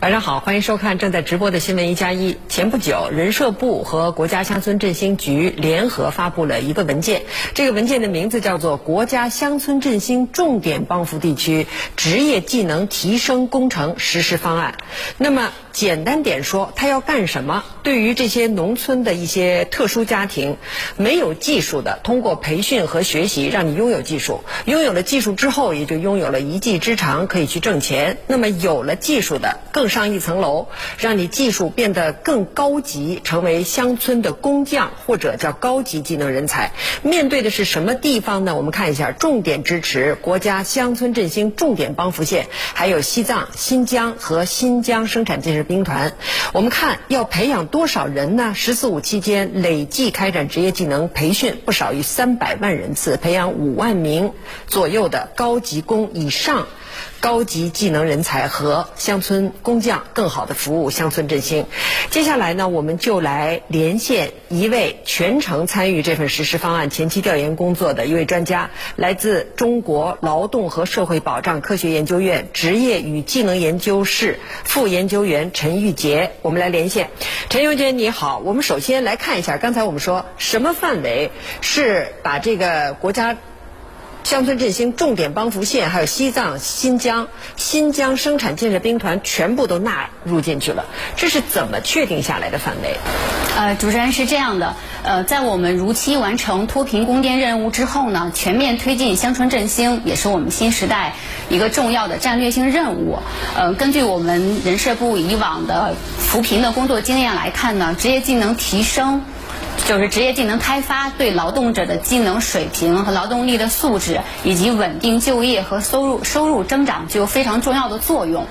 晚上好，欢迎收看正在直播的新闻一加一。前不久，人社部和国家乡村振兴局联合发布了一个文件，这个文件的名字叫做《国家乡村振兴重点帮扶地区职业技能提升工程实施方案》。那么，简单点说，它要干什么？对于这些农村的一些特殊家庭，没有技术的，通过培训和学习，让你拥有技术。拥有了技术之后，也就拥有了一技之长，可以去挣钱。那么，有了技术的，更上一层楼，让你技术变得更高级，成为乡村的工匠或者叫高级技能人才。面对的是什么地方呢？我们看一下，重点支持国家乡村振兴重点帮扶县，还有西藏、新疆和新疆生产建设兵团。我们看要培养多少人呢？“十四五”期间累计开展职业技能培训不少于三百万人次，培养五万名左右的高级工以上。高级技能人才和乡村工匠更好的服务乡村振兴。接下来呢，我们就来连线一位全程参与这份实施方案前期调研工作的一位专家，来自中国劳动和社会保障科学研究院职业与技能研究室副研究员陈玉杰。我们来连线，陈玉杰你好。我们首先来看一下，刚才我们说什么范围是把这个国家。乡村振兴重点帮扶县，还有西藏、新疆、新疆生产建设兵团全部都纳入进去了，这是怎么确定下来的范围？呃，主持人是这样的，呃，在我们如期完成脱贫攻坚任务之后呢，全面推进乡村振兴也是我们新时代一个重要的战略性任务。呃，根据我们人社部以往的扶贫的工作经验来看呢，职业技能提升。就是职业技能开发对劳动者的技能水平和劳动力的素质，以及稳定就业和收入收入增长具有非常重要的作用。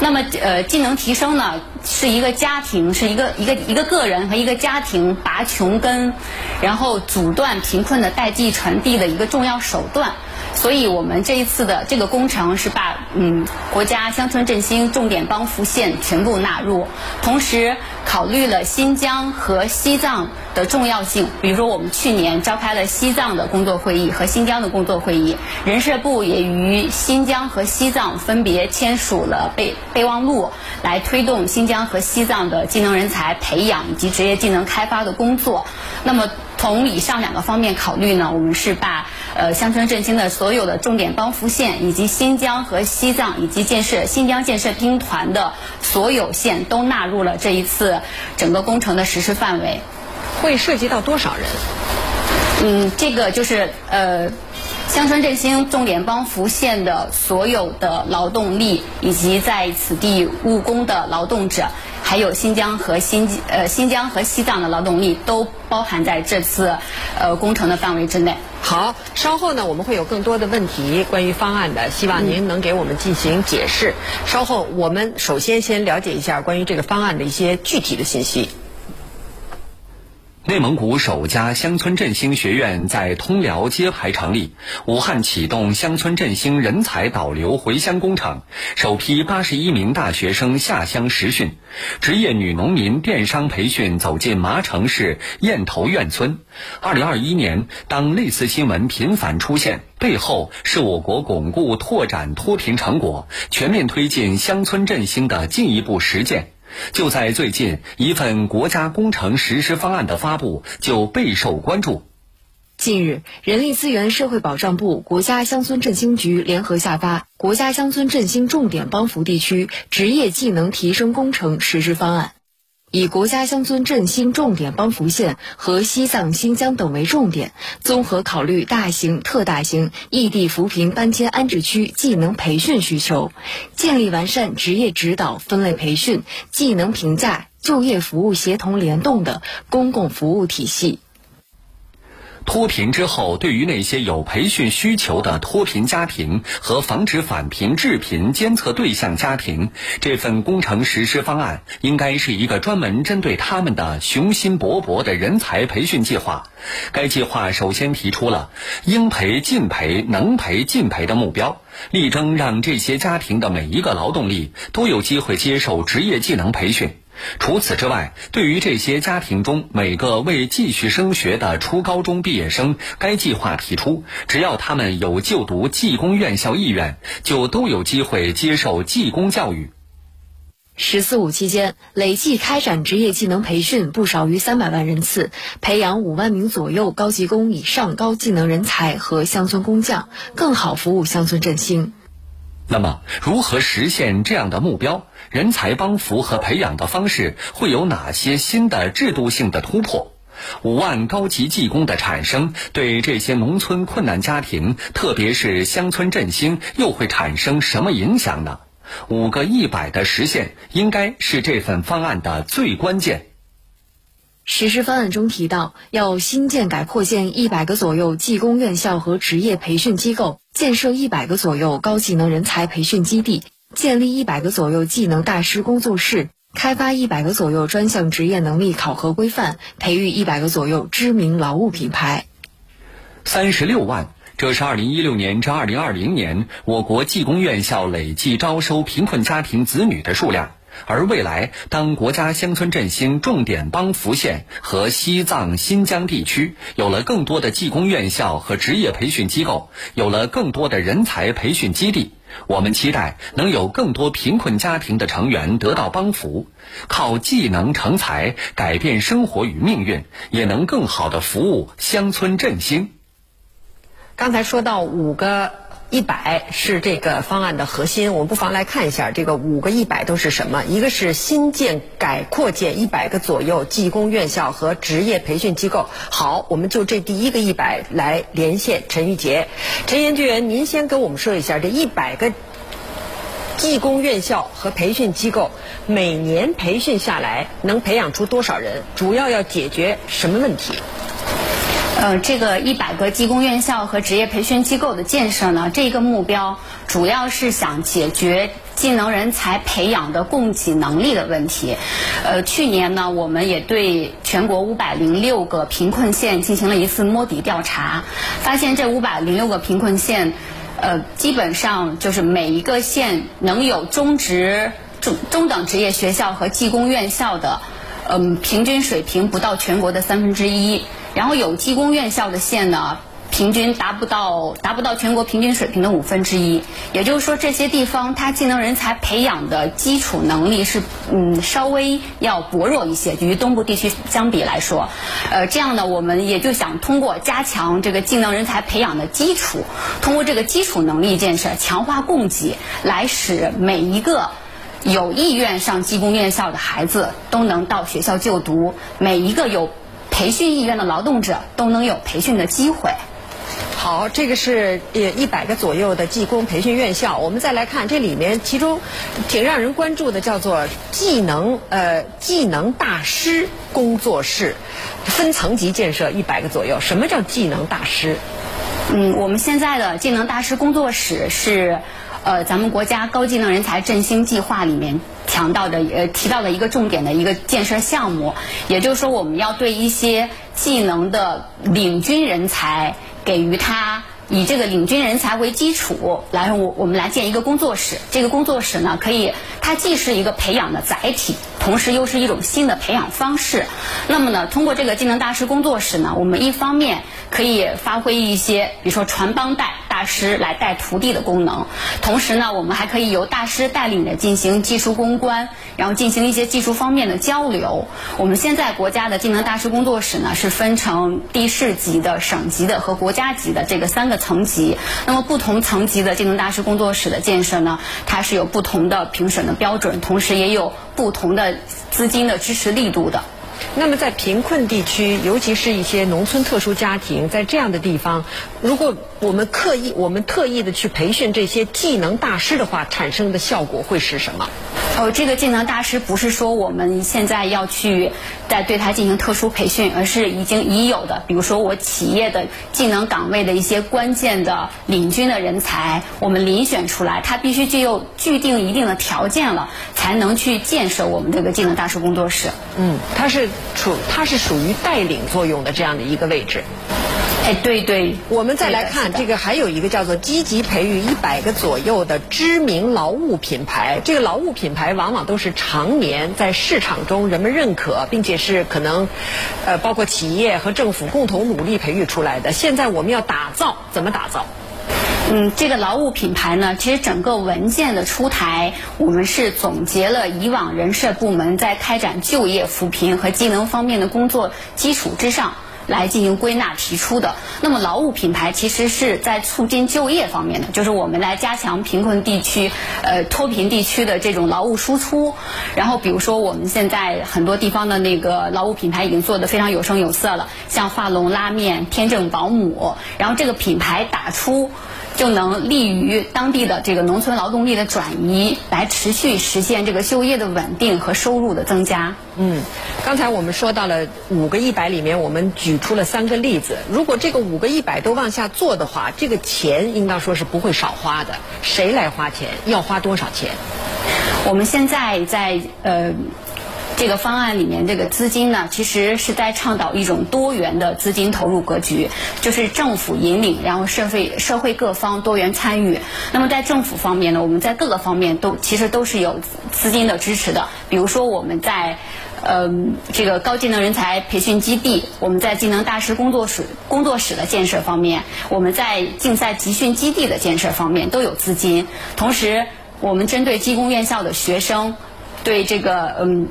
那么，呃，技能提升呢，是一个家庭，是一个一个一个个人和一个家庭拔穷根，然后阻断贫困的代际传递的一个重要手段。所以我们这一次的这个工程是把嗯国家乡村振兴重点帮扶县全部纳入，同时考虑了新疆和西藏的重要性。比如说，我们去年召开了西藏的工作会议和新疆的工作会议，人社部也与新疆和西藏分别签署了备备忘录，来推动新疆和西藏的技能人才培养以及职业技能开发的工作。那么，从以上两个方面考虑呢，我们是把呃乡村振兴的所有的重点帮扶县，以及新疆和西藏以及建设新疆建设兵团的所有县都纳入了这一次整个工程的实施范围。会涉及到多少人？嗯，这个就是呃。乡村振兴重点帮扶县的所有的劳动力，以及在此地务工的劳动者，还有新疆和新呃新疆和西藏的劳动力，都包含在这次呃工程的范围之内。好，稍后呢我们会有更多的问题关于方案的，希望您能给我们进行解释。稍后我们首先先了解一下关于这个方案的一些具体的信息。内蒙古首家乡村振兴学院在通辽揭牌成立，武汉启动乡村振兴人才导流回乡工程，首批八十一名大学生下乡实训，职业女农民电商培训走进麻城市堰头院村。二零二一年，当类似新闻频繁出现，背后是我国巩固拓展脱贫成果、全面推进乡村振兴的进一步实践。就在最近，一份国家工程实施方案的发布就备受关注。近日，人力资源社会保障部、国家乡村振兴局联合下发《国家乡村振兴重点帮扶地区职业技能提升工程实施方案》，以国家乡村振兴重点帮扶县和西藏、新疆等为重点，综合考虑大型、特大型异地扶贫搬迁安置区技能培训需求，建立完善职业指导、分类培训、技能评价、就业服务协同联动的公共服务体系。脱贫之后，对于那些有培训需求的脱贫家庭和防止返贫致贫监测对象家庭，这份工程实施方案应该是一个专门针对他们的雄心勃勃的人才培训计划。该计划首先提出了应培尽培、能培尽培的目标，力争让这些家庭的每一个劳动力都有机会接受职业技能培训。除此之外，对于这些家庭中每个未继续升学的初高中毕业生，该计划提出，只要他们有就读技工院校意愿，就都有机会接受技工教育。“十四五”期间，累计开展职业技能培训不少于三百万人次，培养五万名左右高级工以上高技能人才和乡村工匠，更好服务乡村振兴。那么，如何实现这样的目标？人才帮扶和培养的方式会有哪些新的制度性的突破？五万高级技工的产生，对这些农村困难家庭，特别是乡村振兴，又会产生什么影响呢？五个一百的实现，应该是这份方案的最关键。实施方案中提到，要新建改扩建一百个左右技工院校和职业培训机构，建设一百个左右高技能人才培训基地，建立一百个左右技能大师工作室，开发一百个左右专项职业能力考核规范，培育一百个左右知名劳务品牌。三十六万，这是二零一六年至二零二零年我国技工院校累计招收贫困家庭子女的数量。而未来，当国家乡村振兴重点帮扶县和西藏、新疆地区有了更多的技工院校和职业培训机构，有了更多的人才培训基地，我们期待能有更多贫困家庭的成员得到帮扶，靠技能成才，改变生活与命运，也能更好的服务乡村振兴。刚才说到五个。一百是这个方案的核心，我们不妨来看一下这个五个一百都是什么。一个是新建、改、扩建一百个左右技工院校和职业培训机构。好，我们就这第一个一百来连线陈玉杰。陈研究员，您先跟我们说一下，这一百个技工院校和培训机构每年培训下来能培养出多少人？主要要解决什么问题？呃，这个一百个技工院校和职业培训机构的建设呢，这个目标主要是想解决技能人才培养的供给能力的问题。呃，去年呢，我们也对全国五百零六个贫困县进行了一次摸底调查，发现这五百零六个贫困县，呃，基本上就是每一个县能有中职、中中等职业学校和技工院校的，嗯，平均水平不到全国的三分之一。然后有技工院校的县呢，平均达不到达不到全国平均水平的五分之一。也就是说，这些地方它技能人才培养的基础能力是嗯稍微要薄弱一些，与东部地区相比来说。呃，这样呢，我们也就想通过加强这个技能人才培养的基础，通过这个基础能力建设，强化供给，来使每一个有意愿上技工院校的孩子都能到学校就读，每一个有。培训意愿的劳动者都能有培训的机会。好，这个是呃一百个左右的技工培训院校。我们再来看这里面，其中挺让人关注的叫做技能呃技能大师工作室，分层级建设一百个左右。什么叫技能大师？嗯，我们现在的技能大师工作室是。呃，咱们国家高技能人才振兴计划里面强调的呃提到的一个重点的一个建设项目，也就是说，我们要对一些技能的领军人才给予他。以这个领军人才为基础来，我我们来建一个工作室。这个工作室呢，可以它既是一个培养的载体，同时又是一种新的培养方式。那么呢，通过这个技能大师工作室呢，我们一方面可以发挥一些，比如说传帮带师来带徒弟的功能。同时呢，我们还可以由大师带领着进行技术攻关，然后进行一些技术方面的交流。我们现在国家的技能大师工作室呢是分成地市级的、省级的和国家级的这个三个层级。那么不同层级的技能大师工作室的建设呢，它是有不同的评审的标准，同时也有不同的资金的支持力度的。那么在贫困地区，尤其是一些农村特殊家庭，在这样的地方，如果我们刻意、我们特意的去培训这些技能大师的话，产生的效果会是什么？哦，这个技能大师不是说我们现在要去在对他进行特殊培训，而是已经已有的，比如说我企业的技能岗位的一些关键的领军的人才，我们遴选出来，他必须具有具定一定的条件了，才能去建设我们这个技能大师工作室。嗯，他是处，他是属于带领作用的这样的一个位置。哎，对对，我们再来看这个，还有一个叫做积极培育一百个左右的知名劳务品牌。这个劳务品牌往往都是常年在市场中人们认可，并且是可能，呃，包括企业和政府共同努力培育出来的。现在我们要打造，怎么打造？嗯，这个劳务品牌呢，其实整个文件的出台，我们是总结了以往人社部门在开展就业扶贫和技能方面的工作基础之上。来进行归纳提出的。那么劳务品牌其实是在促进就业方面的，就是我们来加强贫困地区、呃脱贫地区的这种劳务输出。然后比如说我们现在很多地方的那个劳务品牌已经做得非常有声有色了，像化龙拉面、天正保姆，然后这个品牌打出。就能利于当地的这个农村劳动力的转移，来持续实现这个就业的稳定和收入的增加。嗯，刚才我们说到了五个一百里面，我们举出了三个例子。如果这个五个一百都往下做的话，这个钱应当说是不会少花的。谁来花钱？要花多少钱？我们现在在呃。这个方案里面，这个资金呢，其实是在倡导一种多元的资金投入格局，就是政府引领，然后社会社会各方多元参与。那么在政府方面呢，我们在各个方面都其实都是有资金的支持的。比如说我们在呃这个高技能人才培训基地，我们在技能大师工作室工作室的建设方面，我们在竞赛集训基地的建设方面都有资金。同时，我们针对技工院校的学生。对这个嗯，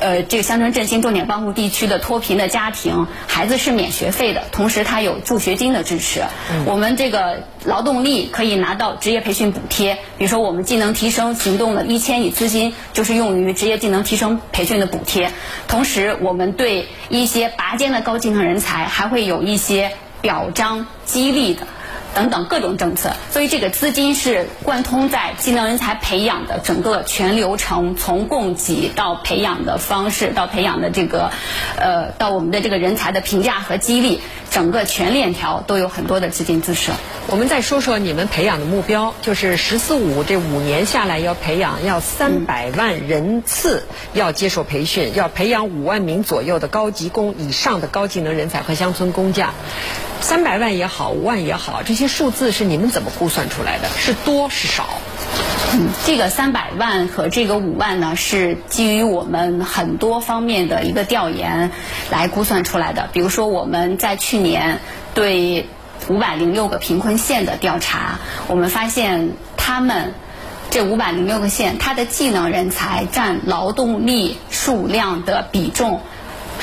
呃，这个乡村振兴重点帮扶地区的脱贫的家庭，孩子是免学费的，同时他有助学金的支持。我们这个劳动力可以拿到职业培训补贴，比如说我们技能提升行动的一千亿资金就是用于职业技能提升培训的补贴。同时，我们对一些拔尖的高技能人才还会有一些表彰激励的。等等各种政策，所以这个资金是贯通在技能人才培养的整个全流程，从供给到培养的方式，到培养的这个，呃，到我们的这个人才的评价和激励，整个全链条都有很多的资金支持。我们再说说你们培养的目标，就是“十四五”这五年下来要培养要三百万人次要接受培训，要培养五万名左右的高级工以上的高技能人才和乡村工匠。三百万也好，五万也好，这些数字是你们怎么估算出来的？是多是少？嗯，这个三百万和这个五万呢，是基于我们很多方面的一个调研来估算出来的。比如说，我们在去年对五百零六个贫困县的调查，我们发现他们这五百零六个县，它的技能人才占劳动力数量的比重。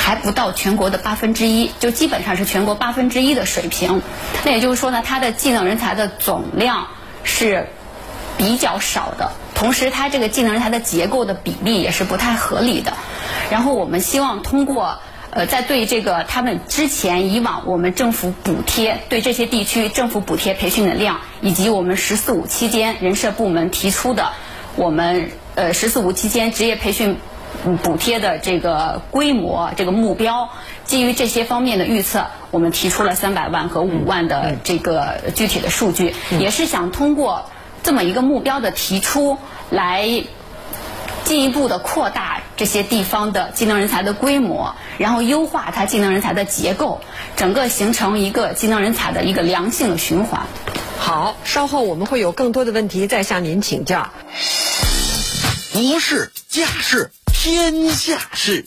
还不到全国的八分之一，就基本上是全国八分之一的水平。那也就是说呢，它的技能人才的总量是比较少的，同时它这个技能人才的结构的比例也是不太合理的。然后我们希望通过呃，在对这个他们之前以往我们政府补贴对这些地区政府补贴培训的量，以及我们“十四五”期间人社部门提出的我们呃“十四五”期间职业培训。补贴的这个规模、这个目标，基于这些方面的预测，我们提出了三百万和五万的这个具体的数据，也是想通过这么一个目标的提出来，进一步的扩大这些地方的技能人才的规模，然后优化它技能人才的结构，整个形成一个技能人才的一个良性的循环。好，稍后我们会有更多的问题再向您请教。国事、家事。天下事，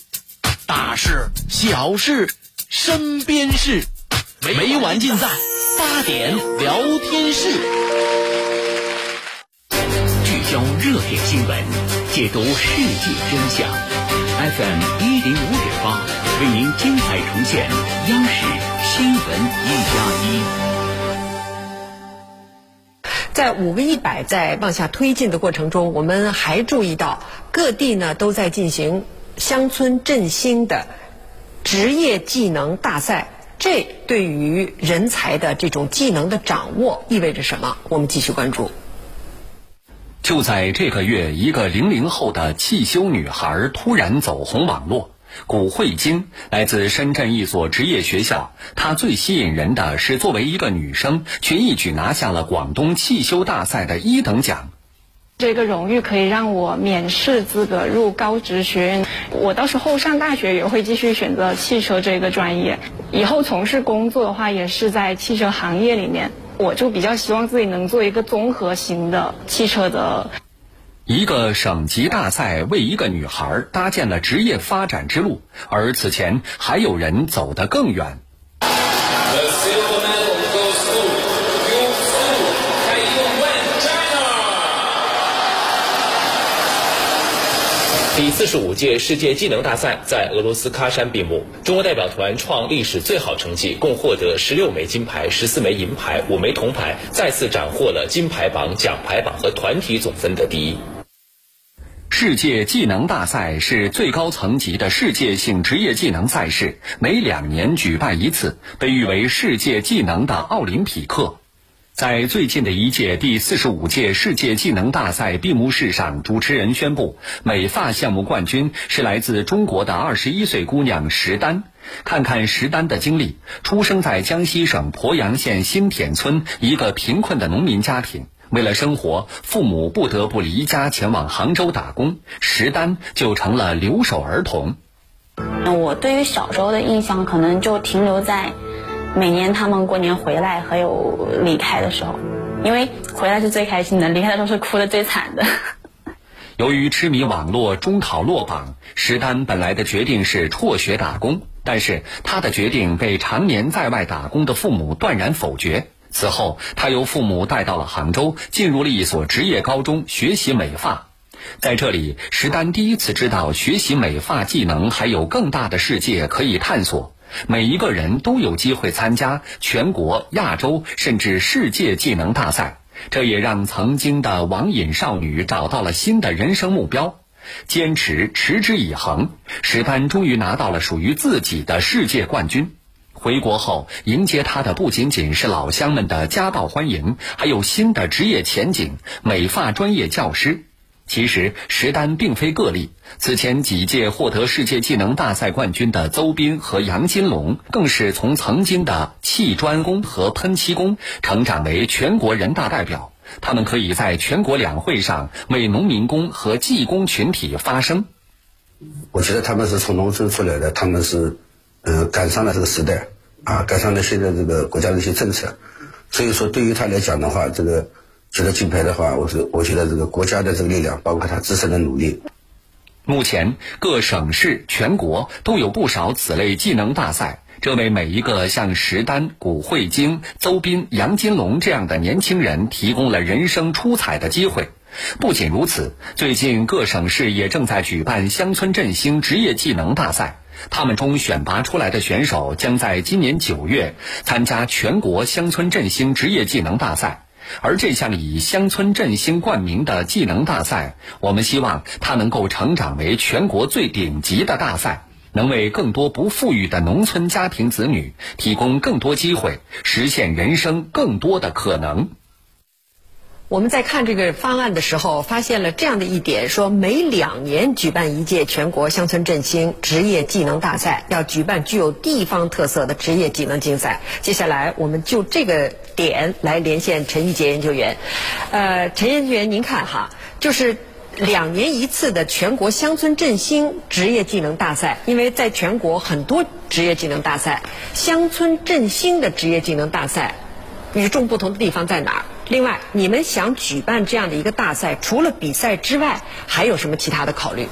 大事、小事、身边事，没完尽在八点聊天室，聚焦热点新闻，解读世界真相。FM 一零五点八，为您精彩重现央视新闻一加一。在五个一百在往下推进的过程中，我们还注意到各地呢都在进行乡村振兴的职业技能大赛。这对于人才的这种技能的掌握意味着什么？我们继续关注。就在这个月，一个零零后的汽修女孩突然走红网络。古慧晶来自深圳一所职业学校，她最吸引人的是作为一个女生，却一举拿下了广东汽修大赛的一等奖。这个荣誉可以让我免试资格入高职学院。我到时候上大学也会继续选择汽车这个专业。以后从事工作的话，也是在汽车行业里面。我就比较希望自己能做一个综合型的汽车的。一个省级大赛为一个女孩搭建了职业发展之路，而此前还有人走得更远。第四十五届世界技能大赛在俄罗斯喀山闭幕，中国代表团创历史最好成绩，共获得十六枚金牌、十四枚银牌、五枚铜牌，再次斩获了金牌榜、奖牌榜和团体总分的第一。世界技能大赛是最高层级的世界性职业技能赛事，每两年举办一次，被誉为世界技能的奥林匹克。在最近的一届第四十五届世界技能大赛闭幕式上，主持人宣布，美发项目冠军是来自中国的二十一岁姑娘石丹。看看石丹的经历，出生在江西省鄱阳县新田村一个贫困的农民家庭，为了生活，父母不得不离家前往杭州打工，石丹就成了留守儿童。我对于小时候的印象，可能就停留在。每年他们过年回来还有离开的时候，因为回来是最开心的，离开的时候是哭的最惨的。由于痴迷网络，中考落榜，石丹本来的决定是辍学打工，但是他的决定被常年在外打工的父母断然否决。此后，他由父母带到了杭州，进入了一所职业高中学习美发。在这里，石丹第一次知道学习美发技能还有更大的世界可以探索。每一个人都有机会参加全国、亚洲甚至世界技能大赛，这也让曾经的网瘾少女找到了新的人生目标。坚持，持之以恒，石丹终于拿到了属于自己的世界冠军。回国后，迎接他的不仅仅是老乡们的夹道欢迎，还有新的职业前景——美发专业教师。其实石丹并非个例，此前几届获得世界技能大赛冠军的邹斌和杨金龙，更是从曾经的砌砖工和喷漆工，成长为全国人大代表。他们可以在全国两会上为农民工和技工群体发声。我觉得他们是从农村出来的，他们是，呃，赶上了这个时代，啊，赶上了现在这个国家的一些政策，所以说对于他来讲的话，这个。取得金牌的话，我是我觉得这个国家的这个力量，包括他自身的努力。目前各省市、全国都有不少此类技能大赛，这为每一个像石丹、古慧晶、邹斌、杨金龙这样的年轻人提供了人生出彩的机会。不仅如此，最近各省市也正在举办乡村振兴职业技能大赛，他们中选拔出来的选手将在今年九月参加全国乡村振兴职业技能大赛。而这项以乡村振兴冠名的技能大赛，我们希望它能够成长为全国最顶级的大赛，能为更多不富裕的农村家庭子女提供更多机会，实现人生更多的可能。我们在看这个方案的时候，发现了这样的一点：说每两年举办一届全国乡村振兴职业技能大赛，要举办具有地方特色的职业技能竞赛。接下来，我们就这个点来连线陈玉杰研究员。呃，陈研究员，您看哈，就是两年一次的全国乡村振兴职业技能大赛，因为在全国很多职业技能大赛，乡村振兴的职业技能大赛与众不同的地方在哪儿？另外，你们想举办这样的一个大赛，除了比赛之外，还有什么其他的考虑？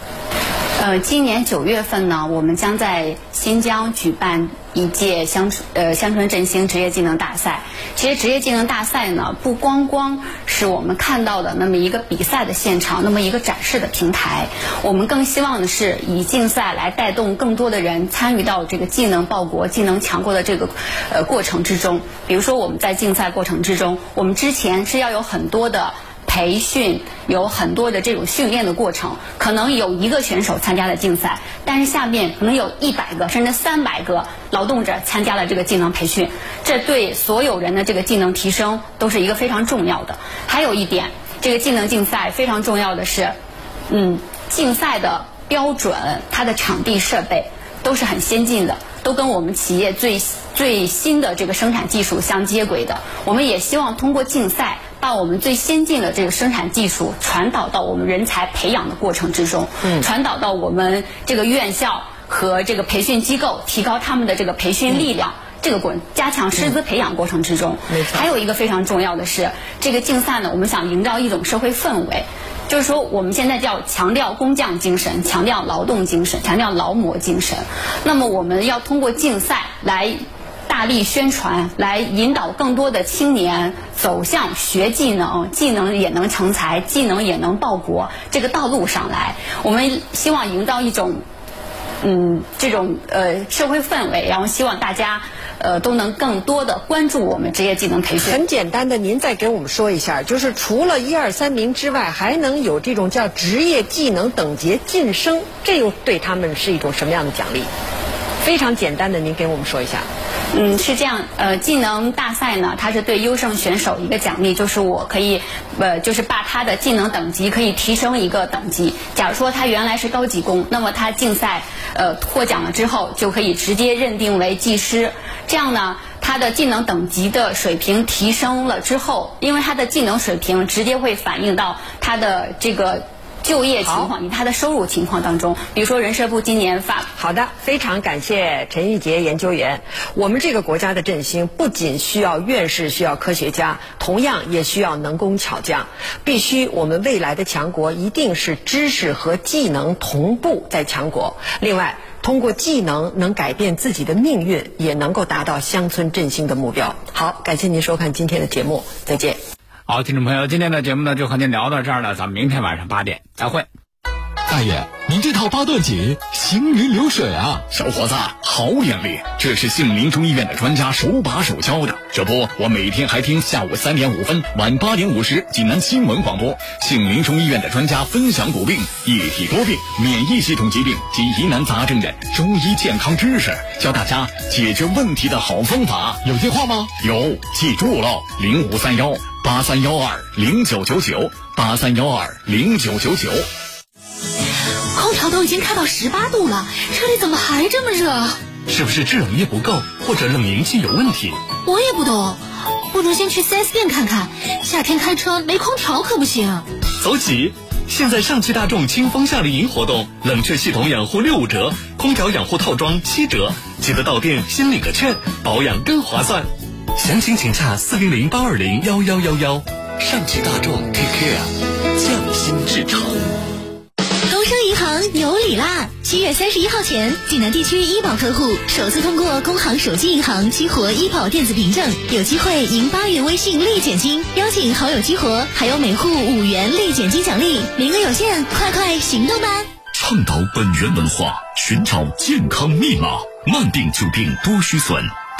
呃，今年九月份呢，我们将在新疆举办一届乡村呃乡村振兴职业技能大赛。其实职业技能大赛呢，不光光是我们看到的那么一个比赛的现场，那么一个展示的平台。我们更希望的是以竞赛来带动更多的人参与到这个技能报国、技能强国的这个呃过程之中。比如说我们在竞赛过程之中，我们之前是要有很多的。培训有很多的这种训练的过程，可能有一个选手参加了竞赛，但是下面可能有一百个甚至三百个劳动者参加了这个技能培训，这对所有人的这个技能提升都是一个非常重要的。还有一点，这个技能竞赛非常重要的是，嗯，竞赛的标准，它的场地设备都是很先进的，都跟我们企业最最新的这个生产技术相接轨的。我们也希望通过竞赛。把我们最先进的这个生产技术传导到我们人才培养的过程之中，传导到我们这个院校和这个培训机构，提高他们的这个培训力量，这个过加强师资培养过程之中。还有一个非常重要的是，这个竞赛呢，我们想营造一种社会氛围，就是说我们现在叫强调工匠精神，强调劳动精神，强调劳模精神。那么我们要通过竞赛来。大力宣传，来引导更多的青年走向学技能，技能也能成才，技能也能报国这个道路上来。我们希望营造一种，嗯，这种呃社会氛围，然后希望大家呃都能更多的关注我们职业技能培训。很简单的，您再给我们说一下，就是除了一二三名之外，还能有这种叫职业技能等级晋升，这又对他们是一种什么样的奖励？非常简单的，您给我们说一下。嗯，是这样。呃，技能大赛呢，它是对优胜选手一个奖励，就是我可以，呃，就是把他的技能等级可以提升一个等级。假如说他原来是高级工，那么他竞赛呃获奖了之后，就可以直接认定为技师。这样呢，他的技能等级的水平提升了之后，因为他的技能水平直接会反映到他的这个。就业情况以及他的收入情况当中，比如说人社部今年发好的，非常感谢陈玉杰研究员。我们这个国家的振兴不仅需要院士，需要科学家，同样也需要能工巧匠。必须我们未来的强国一定是知识和技能同步在强国。另外，通过技能能改变自己的命运，也能够达到乡村振兴的目标。好，感谢您收看今天的节目，再见。好，听众朋友，今天的节目呢就和您聊到这儿了，咱们明天晚上八点再会。大爷，您这套八段锦行云流水啊！小伙子，好眼力，这是杏林中医院的专家手把手教的。这不，我每天还听下午三点五分、晚八点五十济南新闻广播，杏林中医院的专家分享骨病、一体多病、免疫系统疾病及疑难杂症的中医健康知识，教大家解决问题的好方法。有电话吗？有，记住了，零五三幺。八三幺二零九九九，八三幺二零九九九。空调都已经开到十八度了，车里怎么还这么热？是不是制冷液不够，或者冷凝器有问题？我也不懂，不如先去 4S 店看看。夏天开车没空调可不行。走起！现在上汽大众清风夏令营活动，冷却系统养护六五折，空调养护套装七折，记得到店先领个券，保养更划算。详情请洽四零零八二零幺幺幺幺。上汽大众 Take Care，匠心制成。工商银行有礼啦！七月三十一号前，济南地区医保客户首次通过工行手机银行激活医保电子凭证，有机会赢八元微信立减金，邀请好友激活，还有每户五元立减金奖励，名额有限，快快行动吧！倡导本源文化，寻找健康密码，慢病久病多虚损。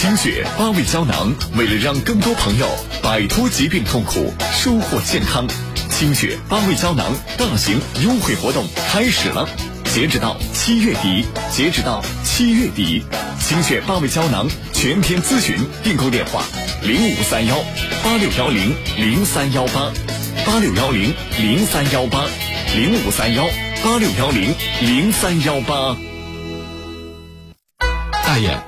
清血八味胶囊，为了让更多朋友摆脱疾病痛苦，收获健康，清血八味胶囊大型优惠活动开始了。截止到七月底，截止到七月底，清血八味胶囊全天咨询订购电话：零五三幺八六幺零零三幺八八六幺零零三幺八零五三幺八六幺零零三幺八。大爷。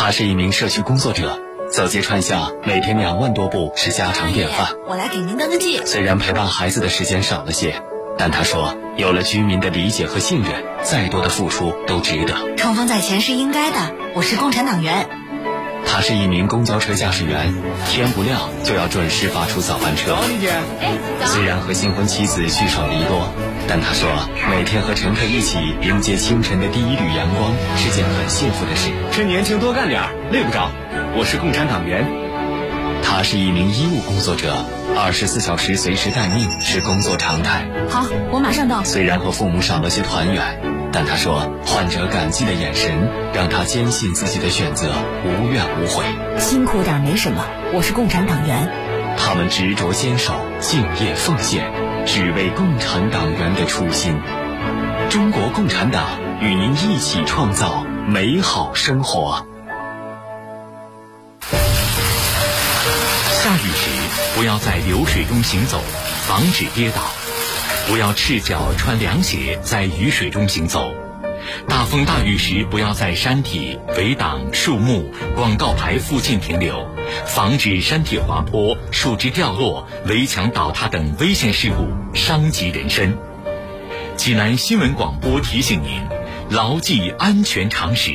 他是一名社区工作者，走街串巷，每天两万多步是家常便饭。我来给您登个记。虽然陪伴孩子的时间少了些，但他说，有了居民的理解和信任，再多的付出都值得。冲锋在前是应该的，我是共产党员。他是一名公交车驾驶员，天不亮就要准时发出早班车。早，丽姐。虽然和新婚妻子聚少离多，但他说每天和乘客一起迎接清晨的第一缕阳光是件很幸福的事。趁年轻多干点累不着。我是共产党员。他是一名医务工作者，二十四小时随时待命是工作常态。好，我马上到。虽然和父母少了些团圆，但他说患者感激的眼神让他坚信自己的选择无怨无悔。辛苦点没什么，我是共产党员。他们执着坚守，敬业奉献，只为共产党员的初心。中国共产党与您一起创造美好生活。下雨时，不要在流水中行走，防止跌倒；不要赤脚穿凉鞋在雨水中行走。大风大雨时，不要在山体、围挡、树木、广告牌附近停留，防止山体滑坡、树枝掉落、围墙倒塌等危险事故伤及人身。济南新闻广播提醒您：牢记安全常识，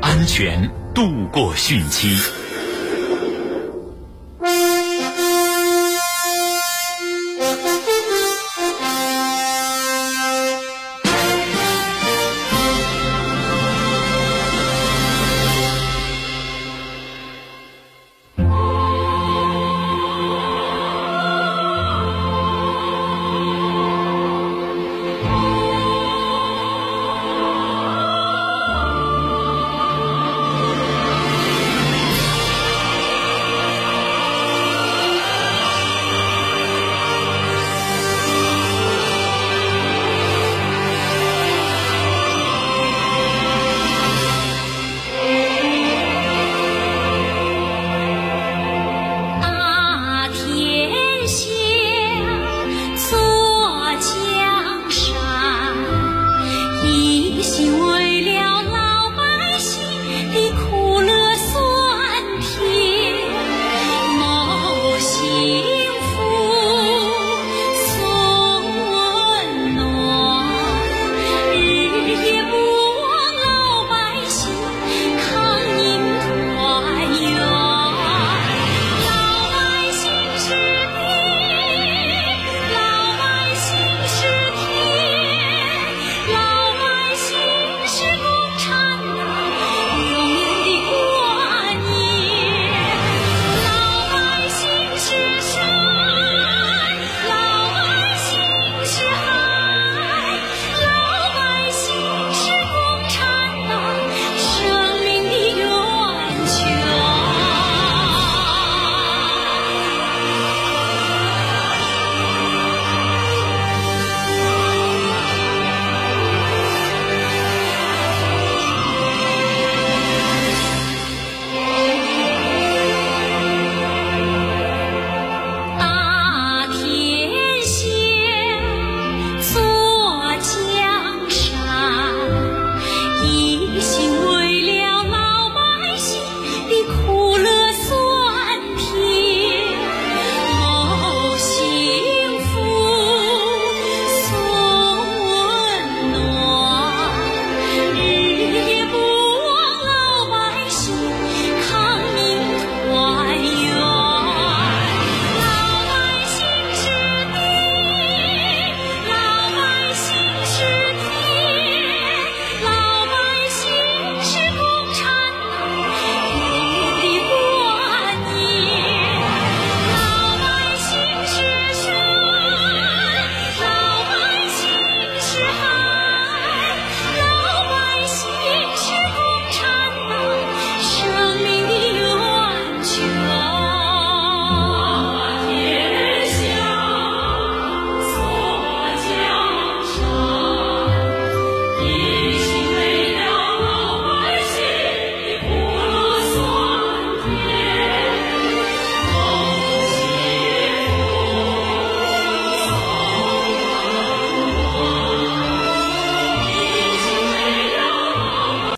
安全度过汛期。